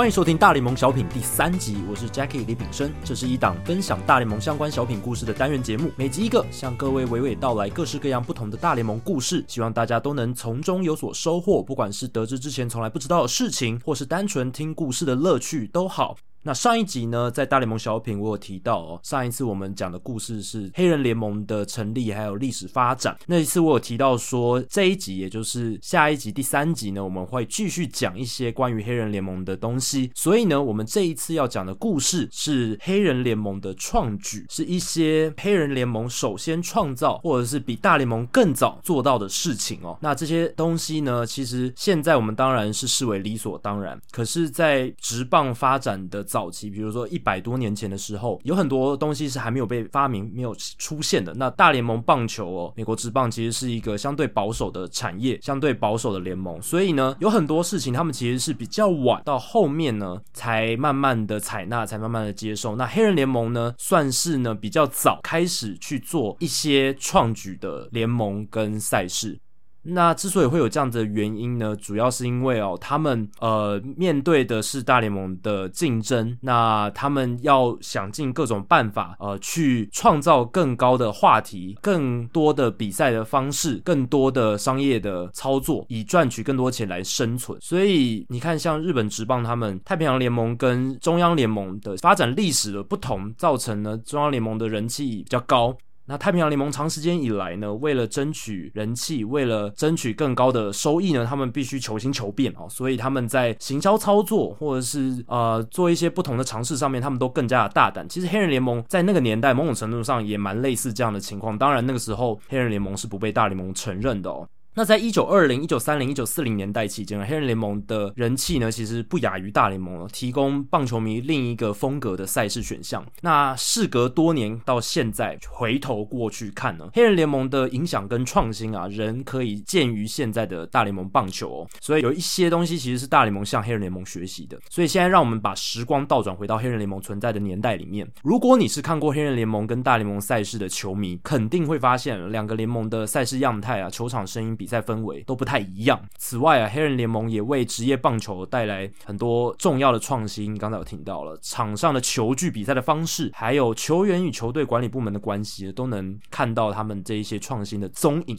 欢迎收听《大联盟小品》第三集，我是 Jackie 李炳生。这是一档分享大联盟相关小品故事的单元节目，每集一个，向各位娓娓道来各式各样不同的大联盟故事，希望大家都能从中有所收获。不管是得知之前从来不知道的事情，或是单纯听故事的乐趣，都好。那上一集呢，在大联盟小品我有提到哦，上一次我们讲的故事是黑人联盟的成立还有历史发展。那一次我有提到说，这一集也就是下一集第三集呢，我们会继续讲一些关于黑人联盟的东西。所以呢，我们这一次要讲的故事是黑人联盟的创举，是一些黑人联盟首先创造或者是比大联盟更早做到的事情哦。那这些东西呢，其实现在我们当然是视为理所当然，可是，在职棒发展的早期，比如说一百多年前的时候，有很多东西是还没有被发明、没有出现的。那大联盟棒球哦，美国职棒其实是一个相对保守的产业，相对保守的联盟，所以呢，有很多事情他们其实是比较晚到后面呢，才慢慢的采纳，才慢慢的接受。那黑人联盟呢，算是呢比较早开始去做一些创举的联盟跟赛事。那之所以会有这样子的原因呢，主要是因为哦，他们呃面对的是大联盟的竞争，那他们要想尽各种办法呃去创造更高的话题、更多的比赛的方式、更多的商业的操作，以赚取更多钱来生存。所以你看，像日本职棒，他们太平洋联盟跟中央联盟的发展历史的不同，造成呢中央联盟的人气比较高。那太平洋联盟长时间以来呢，为了争取人气，为了争取更高的收益呢，他们必须求新求变哦，所以他们在行销操作或者是呃做一些不同的尝试上面，他们都更加的大胆。其实黑人联盟在那个年代某种程度上也蛮类似这样的情况，当然那个时候黑人联盟是不被大联盟承认的哦。那在一九二零、一九三零、一九四零年代期间，黑人联盟的人气呢，其实不亚于大联盟了，提供棒球迷另一个风格的赛事选项。那事隔多年到现在，回头过去看呢，黑人联盟的影响跟创新啊，仍可以见于现在的大联盟棒球哦。所以有一些东西其实是大联盟向黑人联盟学习的。所以现在让我们把时光倒转回到黑人联盟存在的年代里面。如果你是看过黑人联盟跟大联盟赛事的球迷，肯定会发现两个联盟的赛事样态啊，球场声音。比赛氛围都不太一样。此外啊，黑人联盟也为职业棒球带来很多重要的创新。刚才有听到了场上的球具、比赛的方式，还有球员与球队管理部门的关系，都能看到他们这一些创新的踪影。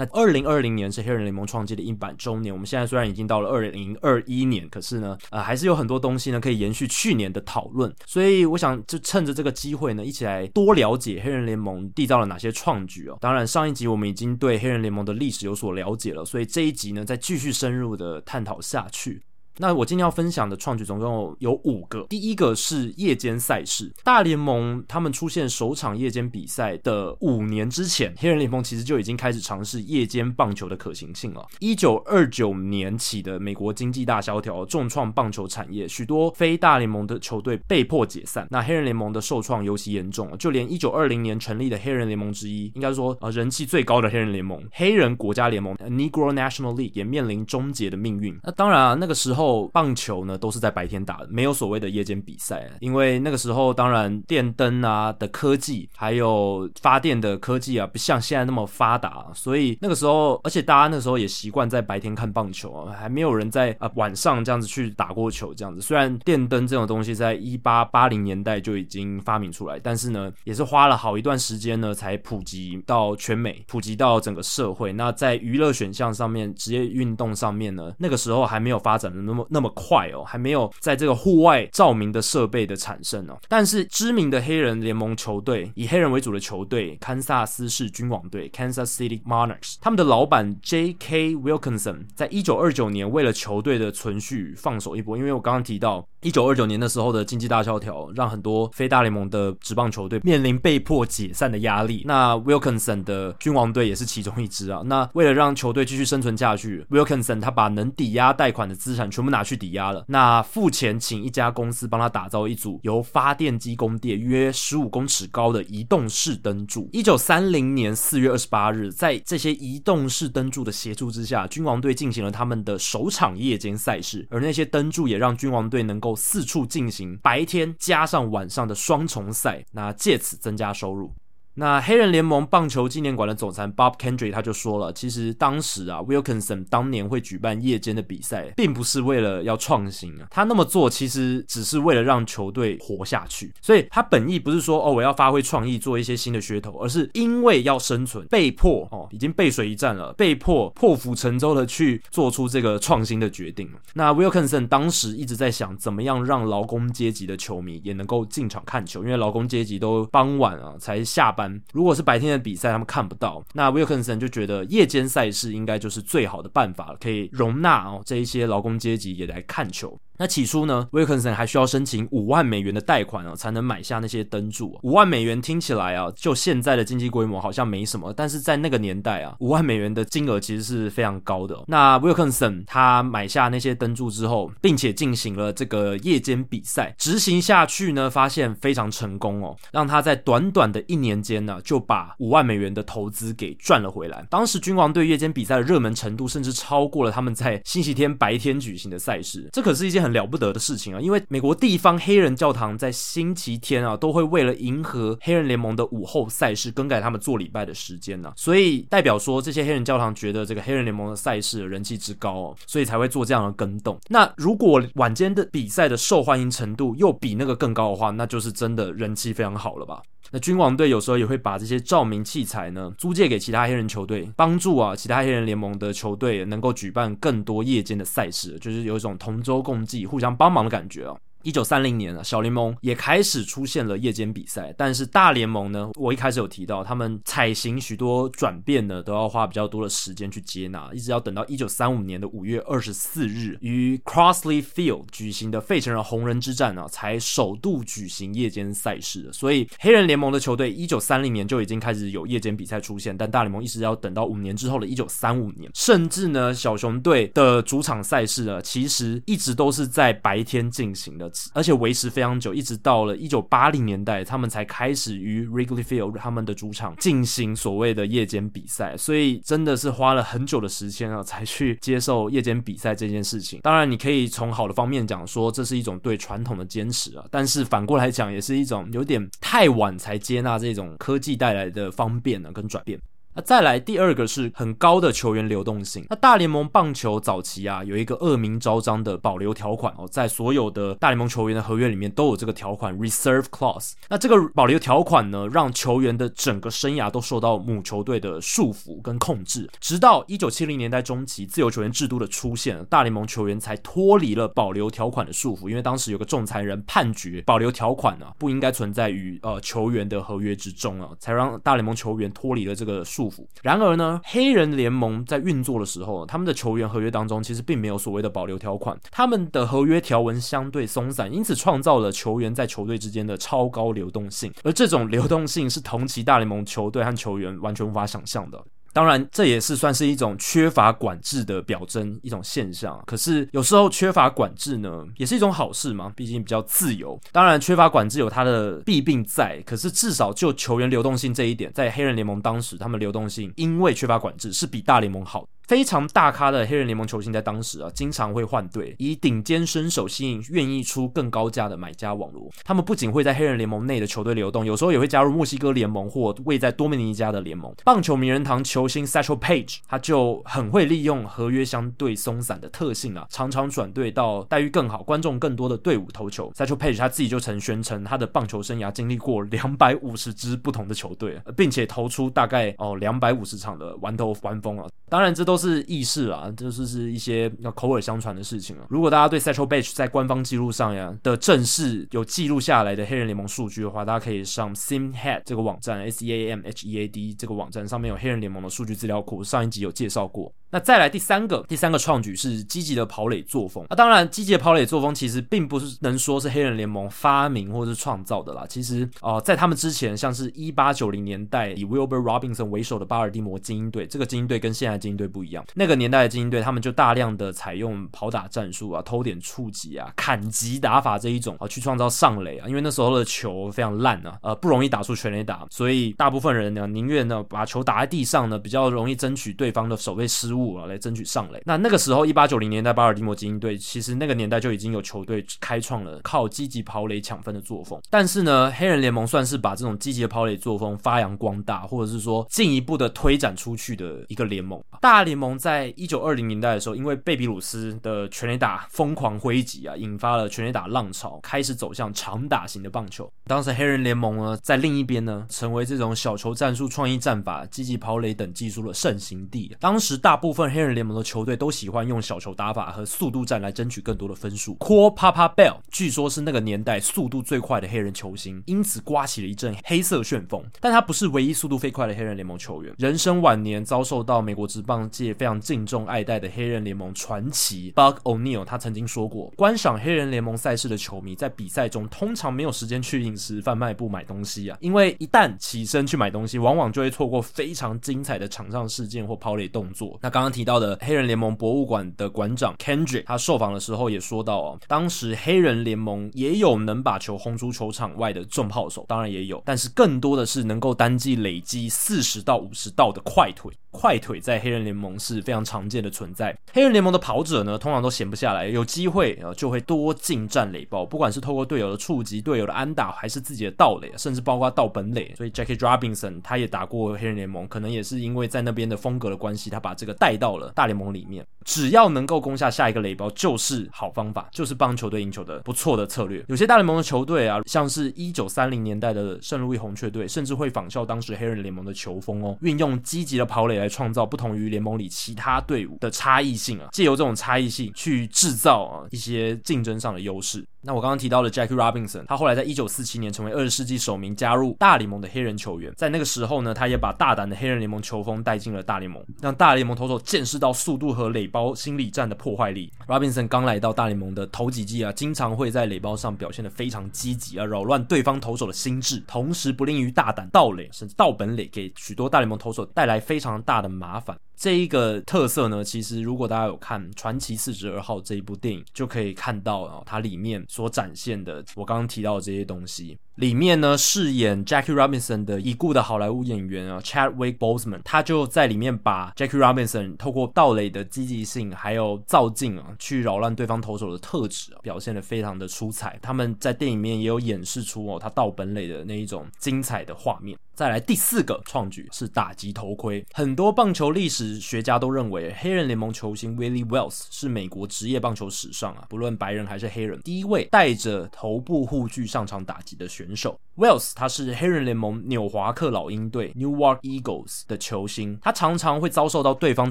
那二零二零年是黑人联盟创建的一百周年。我们现在虽然已经到了二零二一年，可是呢，呃，还是有很多东西呢可以延续去年的讨论。所以我想就趁着这个机会呢，一起来多了解黑人联盟缔造了哪些创举哦。当然，上一集我们已经对黑人联盟的历史有所了解了，所以这一集呢，再继续深入的探讨下去。那我今天要分享的创举总共有五个。第一个是夜间赛事，大联盟他们出现首场夜间比赛的五年之前，黑人联盟其实就已经开始尝试夜间棒球的可行性了。一九二九年起的美国经济大萧条重创棒球产业，许多非大联盟的球队被迫解散。那黑人联盟的受创尤其严重，就连一九二零年成立的黑人联盟之一，应该说呃人气最高的黑人联盟——黑人国家联盟 （Negro National League） 也面临终结的命运。那当然啊，那个时候。棒球呢都是在白天打的，没有所谓的夜间比赛。因为那个时候，当然电灯啊的科技，还有发电的科技啊，不像现在那么发达，所以那个时候，而且大家那时候也习惯在白天看棒球啊，还没有人在啊晚上这样子去打过球这样子。虽然电灯这种东西在一八八零年代就已经发明出来，但是呢，也是花了好一段时间呢才普及到全美，普及到整个社会。那在娱乐选项上面，职业运动上面呢，那个时候还没有发展的那么那么快哦，还没有在这个户外照明的设备的产生哦。但是知名的黑人联盟球队，以黑人为主的球队，堪萨斯市君王队 （Kansas City Monarchs），他们的老板 J.K. Wilkinson 在一九二九年为了球队的存续放手一搏，因为我刚刚提到一九二九年的时候的经济大萧条，让很多非大联盟的职棒球队面临被迫解散的压力。那 Wilkinson 的君王队也是其中一支啊。那为了让球队继续生存下去，Wilkinson 他把能抵押贷款的资产全全部拿去抵押了。那付钱请一家公司帮他打造一组由发电机供电约十五公尺高的移动式灯柱。一九三零年四月二十八日，在这些移动式灯柱的协助之下，君王队进行了他们的首场夜间赛事，而那些灯柱也让君王队能够四处进行白天加上晚上的双重赛，那借此增加收入。那黑人联盟棒球纪念馆的总裁 Bob Kendrick 他就说了，其实当时啊，Wilkinson 当年会举办夜间的比赛，并不是为了要创新啊，他那么做其实只是为了让球队活下去。所以他本意不是说哦，我要发挥创意做一些新的噱头，而是因为要生存，被迫哦，已经背水一战了，被迫破釜沉舟的去做出这个创新的决定。那 Wilkinson 当时一直在想，怎么样让劳工阶级的球迷也能够进场看球，因为劳工阶级都傍晚啊才下班。如果是白天的比赛，他们看不到。那 Wilkinson 就觉得夜间赛事应该就是最好的办法了，可以容纳哦这一些劳工阶级也来看球。那起初呢，Wilkinson 还需要申请五万美元的贷款哦，才能买下那些灯柱。五万美元听起来啊，就现在的经济规模好像没什么，但是在那个年代啊，五万美元的金额其实是非常高的。那 Wilkinson 他买下那些灯柱之后，并且进行了这个夜间比赛，执行下去呢，发现非常成功哦，让他在短短的一年间呢，就把五万美元的投资给赚了回来。当时君王队夜间比赛的热门程度，甚至超过了他们在星期天白天举行的赛事。这可是一件很了不得的事情啊！因为美国地方黑人教堂在星期天啊，都会为了迎合黑人联盟的午后赛事，更改他们做礼拜的时间呢、所以代表说，这些黑人教堂觉得这个黑人联盟的赛事人气之高哦，所以才会做这样的更动。那如果晚间的比赛的受欢迎程度又比那个更高的话，那就是真的人气非常好了吧？那君王队有时候也会把这些照明器材呢租借给其他黑人球队，帮助啊其他黑人联盟的球队能够举办更多夜间的赛事，就是有一种同舟共济、互相帮忙的感觉啊。一九三零年啊，小联盟也开始出现了夜间比赛，但是大联盟呢，我一开始有提到，他们采行许多转变呢，都要花比较多的时间去接纳，一直要等到一九三五年的五月二十四日，于 Crossley Field 举行的费城人红人之战啊，才首度举行夜间赛事。所以黑人联盟的球队一九三零年就已经开始有夜间比赛出现，但大联盟一直要等到五年之后的一九三五年，甚至呢，小熊队的主场赛事啊，其实一直都是在白天进行的。而且维持非常久，一直到了一九八零年代，他们才开始于 Wrigley Field 他们的主场进行所谓的夜间比赛。所以真的是花了很久的时间啊，才去接受夜间比赛这件事情。当然，你可以从好的方面讲说，这是一种对传统的坚持啊。但是反过来讲，也是一种有点太晚才接纳这种科技带来的方便呢，跟转变。那再来第二个是很高的球员流动性。那大联盟棒球早期啊，有一个恶名昭彰的保留条款哦，在所有的大联盟球员的合约里面都有这个条款 （reserve clause）。那这个保留条款呢，让球员的整个生涯都受到母球队的束缚跟控制。直到一九七零年代中期，自由球员制度的出现，大联盟球员才脱离了保留条款的束缚。因为当时有个仲裁人判决，保留条款呢、不应该存在于呃球员的合约之中啊，才让大联盟球员脱离了这个束。束缚。然而呢，黑人联盟在运作的时候，他们的球员合约当中其实并没有所谓的保留条款，他们的合约条文相对松散，因此创造了球员在球队之间的超高流动性。而这种流动性是同级大联盟球队和球员完全无法想象的。当然，这也是算是一种缺乏管制的表征，一种现象。可是有时候缺乏管制呢，也是一种好事嘛，毕竟比较自由。当然，缺乏管制有它的弊病在，可是至少就球员流动性这一点，在黑人联盟当时，他们流动性因为缺乏管制是比大联盟好。非常大咖的黑人联盟球星在当时啊，经常会换队，以顶尖身手吸引愿意出更高价的买家网络。他们不仅会在黑人联盟内的球队流动，有时候也会加入墨西哥联盟或位在多米尼加的联盟。棒球名人堂球星 Satchel Page 他就很会利用合约相对松散的特性啊，常常转队到待遇更好、观众更多的队伍投球。Satchel Page 他自己就曾宣称，他的棒球生涯经历过两百五十支不同的球队，并且投出大概哦两百五十场的完投完封啊。当然，这都是意识啊，就是是一些要口耳相传的事情啊。如果大家对 Satchel Paige 在官方记录上呀的正式有记录下来的黑人联盟数据的话，大家可以上 Simhead 这个网站，S E A M H E A D 这个网站上面有黑人联盟的数据资料库，上一集有介绍过。那再来第三个，第三个创举是积极的跑垒作风。那当然，积极的跑垒作风其实并不是能说是黑人联盟发明或者是创造的啦。其实哦、呃，在他们之前，像是一八九零年代以 Wilbur Robinson 为首的巴尔的摩精英队，这个精英队跟现在精英队不一样。那个年代的精英队，他们就大量的采用跑打战术啊、偷点触击啊、砍击打法这一种啊，去创造上垒啊。因为那时候的球非常烂啊，呃，不容易打出全垒打，所以大部分人呢宁愿呢把球打在地上呢，比较容易争取对方的守备失误啊，来争取上垒。那那个时候，一八九零年代巴尔的摩精英队，其实那个年代就已经有球队开创了靠积极跑垒抢分的作风。但是呢，黑人联盟算是把这种积极的跑垒作风发扬光大，或者是说进一步的推展出去的一个联盟。大联盟在一九二零年代的时候，因为贝比鲁斯的全垒打疯狂挥击啊，引发了全垒打浪潮，开始走向长打型的棒球。当时黑人联盟呢，在另一边呢，成为这种小球战术、创意战法、积极跑垒等技术的盛行地。当时大部分黑人联盟的球队都喜欢用小球打法和速度战来争取更多的分数。Cool Papa Bell 据说是那个年代速度最快的黑人球星，因此刮起了一阵黑色旋风。但他不是唯一速度飞快的黑人联盟球员。人生晚年遭受到美国职棒界非常敬重爱戴的黑人联盟传奇 Buck O'Neil，他曾经说过，观赏黑人联盟赛事的球迷在比赛中通常没有时间去饮食贩卖部买东西啊，因为一旦起身去买东西，往往就会错过非常精彩的场上事件或抛垒动作。那刚刚提到的黑人联盟博物馆的馆长 Kendrick，他受访的时候也说到哦，当时黑人联盟也有能把球轰出球场外的重炮手，当然也有，但是更多的是能够单季累积四十到五十道的快腿。快腿在黑人联盟是非常常见的存在。黑人联盟的跑者呢，通常都闲不下来，有机会啊就会多近战垒包，不管是透过队友的触及、队友的安打，还是自己的盗垒，甚至包括盗本垒。所以 Jackie Robinson 他也打过黑人联盟，可能也是因为在那边的风格的关系，他把这个带到了大联盟里面。只要能够攻下下一个垒包，就是好方法，就是帮球队赢球的不错的策略。有些大联盟的球队啊，像是一九三零年代的圣路易红雀队，甚至会仿效当时黑人联盟的球风哦，运用积极的跑垒来创造不同于联盟里其他队伍的差异性啊，借由这种差异性去制造啊一些竞争上的优势。那我刚刚提到的 Jackie Robinson，他后来在一九四七年成为二十世纪首名加入大联盟的黑人球员，在那个时候呢，他也把大胆的黑人联盟球风带进了大联盟，让大联盟投手见识到速度和垒包心理战的破坏力。Robinson 刚来到大联盟的头几季啊，经常会在垒包上表现得非常积极啊，扰乱对方投手的心智，同时不吝于大胆盗垒，甚至盗本垒，给许多大联盟投手带来非常大的麻烦。这一个特色呢，其实如果大家有看《传奇四十二号》这一部电影，就可以看到啊，它里面所展现的我刚刚提到的这些东西。里面呢，饰演 Jackie Robinson 的已故的好莱坞演员啊，Chadwick Boseman，他就在里面把 Jackie Robinson 透过盗垒的积极性，还有造劲啊，去扰乱对方投手的特质啊，表现得非常的出彩。他们在电影里面也有演示出哦，他盗本垒的那一种精彩的画面。再来第四个创举是打击头盔，很多棒球历史学家都认为黑人联盟球星 Willie Wells 是美国职业棒球史上啊，不论白人还是黑人，第一位带着头部护具上场打击的选人手。Wells 他是黑人联盟纽华克老鹰队 Newark Eagles 的球星，他常常会遭受到对方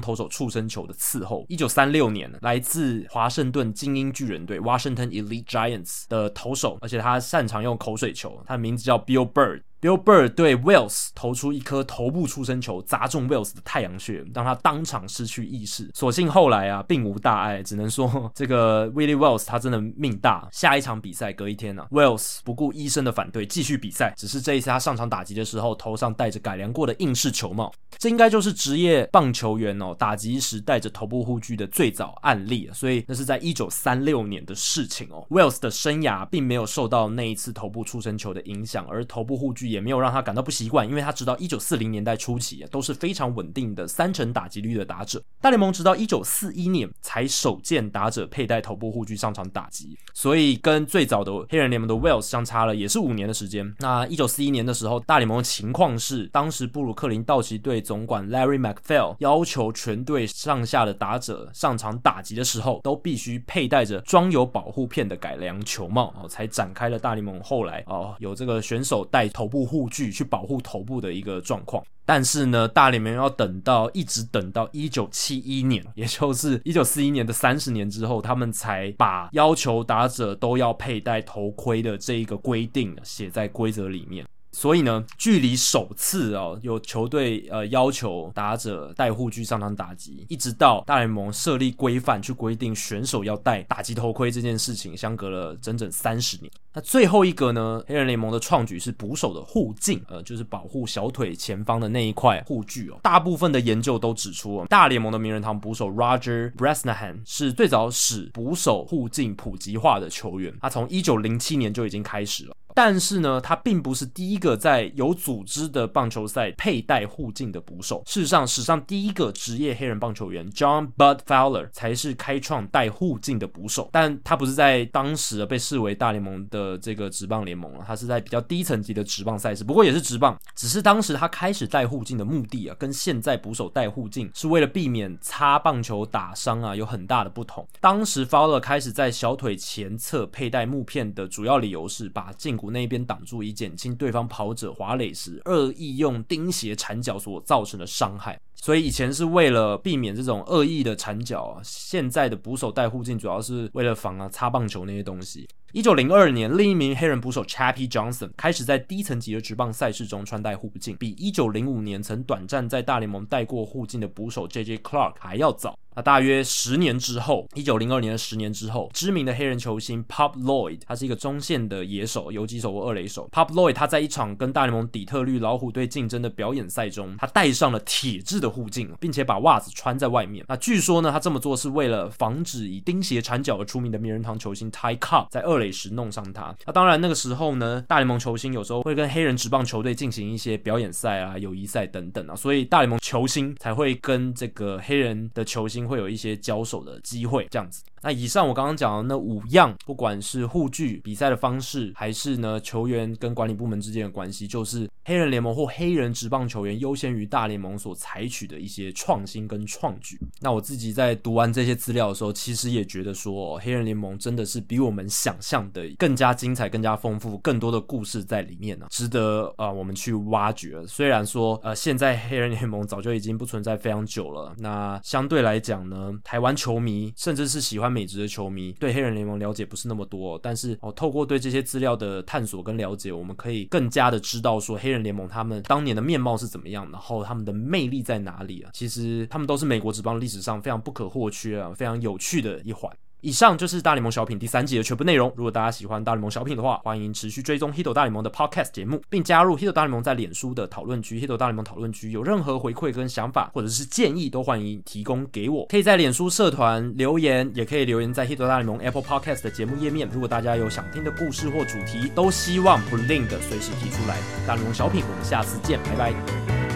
投手触身球的伺候。一九三六年，来自华盛顿精英巨人队 Washington Elite Giants 的投手，而且他擅长用口水球，他的名字叫 Bill Bird。Bill Bird 对 Wells 投出一颗头部触身球，砸中 Wells 的太阳穴，让他当场失去意识。所幸后来啊，并无大碍，只能说 这个 Willie Wells 他真的命大。下一场比赛隔一天呢、啊，Wells 不顾医生的反对，继续比赛。只是这一次他上场打击的时候，头上戴着改良过的硬式球帽。这应该就是职业棒球员哦，打击时戴着头部护具的最早案例。所以那是在一九三六年的事情哦。Wells 的生涯并没有受到那一次头部出生球的影响，而头部护具。也没有让他感到不习惯，因为他直到一九四零年代初期都是非常稳定的三成打击率的打者。大联盟直到一九四一年才首见打者佩戴头部护具上场打击，所以跟最早的黑人联盟的 Wells 相差了也是五年的时间。那一九四一年的时候，大联盟的情况是，当时布鲁克林道奇队总管 Larry MacPhail 要求全队上下的打者上场打击的时候，都必须佩戴着装有保护片的改良球帽哦，才展开了大联盟后来哦有这个选手戴头部。护具去保护头部的一个状况，但是呢，大联盟要等到一直等到一九七一年，也就是一九四一年的三十年之后，他们才把要求打者都要佩戴头盔的这一个规定写在规则里面。所以呢，距离首次哦有球队呃要求打者戴护具上场打击，一直到大联盟设立规范去规定选手要戴打击头盔这件事情，相隔了整整三十年。那最后一个呢，黑人联盟的创举是捕手的护镜，呃，就是保护小腿前方的那一块护具哦。大部分的研究都指出，大联盟的名人堂捕手 Roger Bresnahan 是最早使捕手护镜普及化的球员，他从一九零七年就已经开始了。但是呢，他并不是第一个在有组织的棒球赛佩戴护镜的捕手。事实上，史上第一个职业黑人棒球员 John Bud Fowler 才是开创戴护镜的捕手。但他不是在当时被视为大联盟的这个职棒联盟了，他是在比较低层级的职棒赛事。不过也是职棒，只是当时他开始戴护镜的目的啊，跟现在捕手戴护镜是为了避免擦棒球打伤啊，有很大的不同。当时 Fowler 开始在小腿前侧佩戴木片的主要理由是把镜骨那边挡住，以减轻对方跑者滑垒时恶意用钉鞋缠脚所造成的伤害。所以以前是为了避免这种恶意的缠脚啊，现在的捕手戴护镜主要是为了防啊擦棒球那些东西。一九零二年，另一名黑人捕手 Chappie Johnson 开始在低层级的职棒赛事中穿戴护镜，比一九零五年曾短暂在大联盟戴过护镜的捕手 J.J. Clark 还要早。那大约十年之后，一九零二年的十年之后，知名的黑人球星 Pop Lloyd，他是一个中线的野手、游击手或二垒手。Pop Lloyd 他在一场跟大联盟底特律老虎队竞争的表演赛中，他戴上了铁质的护镜，并且把袜子穿在外面。那据说呢，他这么做是为了防止以钉鞋缠脚而出名的名人堂球星 Ty Cobb 在二垒时弄伤他。那当然，那个时候呢，大联盟球星有时候会跟黑人职棒球队进行一些表演赛啊、友谊赛等等啊，所以大联盟球星才会跟这个黑人的球星会有一些交手的机会，这样子。那以上我刚刚讲的那五样，不管是护具、比赛的方式，还是呢球员跟管理部门之间的关系，就是黑人联盟或黑人职棒球员优先于大联盟所采取的一些创新跟创举。那我自己在读完这些资料的时候，其实也觉得说，黑人联盟真的是比我们想象的更加精彩、更加丰富、更多的故事在里面呢，值得啊、我们去挖掘。虽然说呃现在黑人联盟早就已经不存在非常久了，那相对来讲讲呢，台湾球迷甚至是喜欢美职的球迷对黑人联盟了解不是那么多，但是哦，透过对这些资料的探索跟了解，我们可以更加的知道说黑人联盟他们当年的面貌是怎么样，然后他们的魅力在哪里啊？其实他们都是美国职棒历史上非常不可或缺啊，非常有趣的一环。以上就是大联盟小品第三季的全部内容。如果大家喜欢大联盟小品的话，欢迎持续追踪 Hito 大联盟的 Podcast 节目，并加入 Hito 大联盟在脸书的讨论区。Hito 大联盟讨论区有任何回馈跟想法或者是建议，都欢迎提供给我。可以在脸书社团留言，也可以留言在 Hito 大联盟 Apple Podcast 的节目页面。如果大家有想听的故事或主题，都希望不吝的随时提出来。大联盟小品，我们下次见，拜拜。